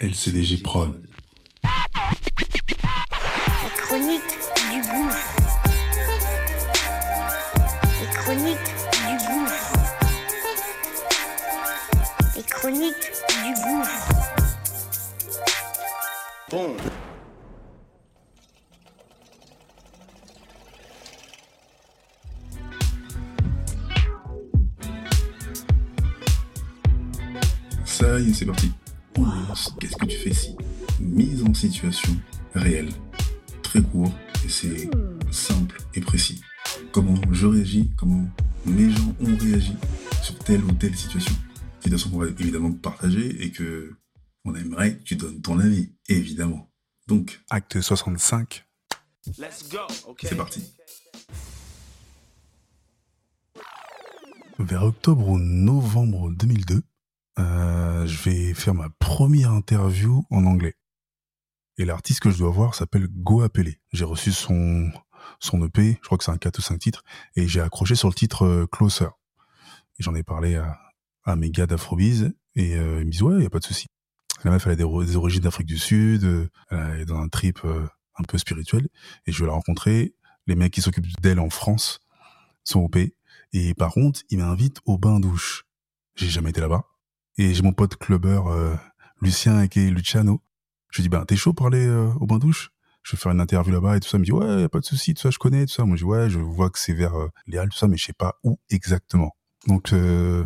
LCDG Prod. La chronique du gouffre. Les chroniques du gouffre. Les chroniques du gouffre. Bon. Ça y est, c'est parti. Qu'est-ce que tu fais si Mise en situation réelle. Très court, et c'est simple et précis. Comment je réagis, comment mes gens ont réagi sur telle ou telle situation. Situation qu'on va évidemment partager et que on aimerait que tu donnes ton avis, évidemment. Donc, acte 65, Let's go. Okay. c'est parti. Vers octobre ou novembre 2002, euh, je vais faire ma première interview en anglais. Et l'artiste que je dois voir s'appelle Go Appelé. J'ai reçu son, son EP, je crois que c'est un 4 ou 5 titres, et j'ai accroché sur le titre euh, Closer. J'en ai parlé à, à mes gars d'Afrobiz, et euh, ils me disent ouais, y a pas de souci. La meuf, elle a des, origines d'Afrique du Sud, elle est dans un trip un peu spirituel, et je vais la rencontrer. Les mecs qui s'occupent d'elle en France sont OP. Et par contre, il m'invite au bain-douche. J'ai jamais été là-bas. Et j'ai mon pote clubbeur, euh, Lucien, qui est Luciano. Je lui dis, ben, t'es chaud pour aller euh, au bain-douche Je vais faire une interview là-bas et tout ça. Il me dit, ouais, y a pas de souci, tout ça, je connais, tout ça. Moi, je dis, ouais, je vois que c'est vers euh, les tout ça, mais je sais pas où exactement. Donc, euh,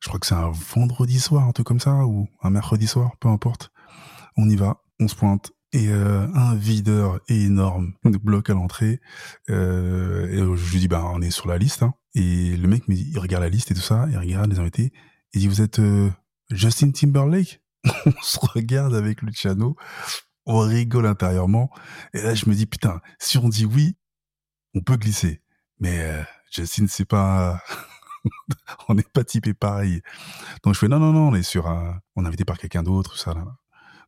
je crois que c'est un vendredi soir, un truc comme ça, ou un mercredi soir, peu importe. On y va, on se pointe. Et un videur énorme nous bloque à l'entrée. Et je lui dis, bah, on est sur la liste. Hein. Et le mec me dit, il regarde la liste et tout ça, il regarde les invités. Il dit, vous êtes Justin Timberlake On se regarde avec Luciano, on rigole intérieurement. Et là, je me dis, putain, si on dit oui, on peut glisser. Mais euh, Justin, c'est pas... on n'est pas typé pareil. Donc je fais, non, non, non, on est sur un... On est invité par quelqu'un d'autre, ça. Là.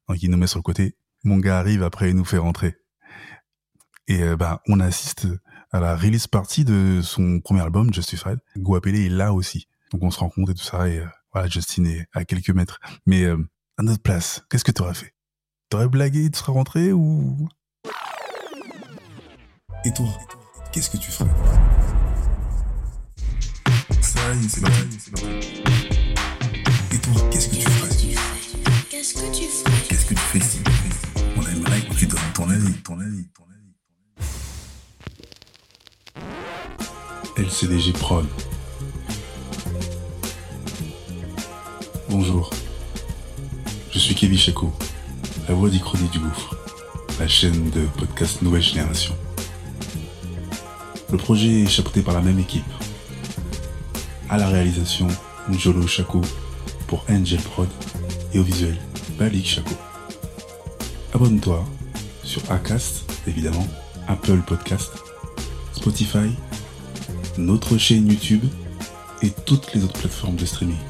Donc il nous met sur le côté. Mon gars arrive, après il nous fait rentrer. Et euh, bah, on assiste à la release party de son premier album, Justified. Guapele est là aussi. Donc on se rencontre et tout ça. Et euh, voilà, Justin est à quelques mètres. Mais euh, à notre place, qu'est-ce que tu aurais fait? T'aurais blagué, tu serais rentré ou... Et toi, qu'est-ce que tu ferais? Ça y est, c'est parti. Et toi, qu'est-ce que tu ferais? Qu'est-ce que tu ferais? Qu'est-ce que tu fais si On aimerait que tu donnes ton avis, ton avis, ton avis. LCDG Prod. Bonjour. Je suis Kevin Chaco, la voix d'Ichronie du Gouffre, la chaîne de podcast Nouvelle Génération. Le projet est chapeauté par la même équipe. À la réalisation, Njolo Chaco pour Angel Prod et au visuel, Balik Chaco. Abonne-toi sur Acast, évidemment, Apple Podcast, Spotify, notre chaîne YouTube et toutes les autres plateformes de streaming.